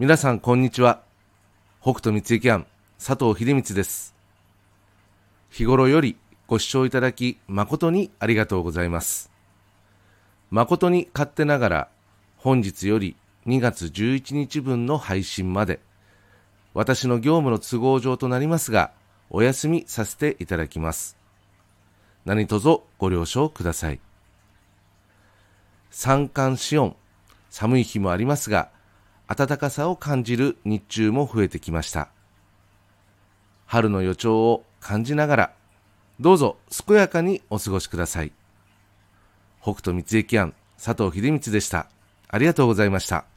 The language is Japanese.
皆さんこんにちは。北斗三幸庵佐藤秀光です。日頃よりご視聴いただき誠にありがとうございます。誠に勝手ながら本日より2月11日分の配信まで私の業務の都合上となりますがお休みさせていただきます。何卒ご了承ください。三寒四温、寒い日もありますが、暖かさを感じる日中も増えてきました。春の予兆を感じながら、どうぞ健やかにお過ごしください。北斗三幸庵佐藤秀光でした。ありがとうございました。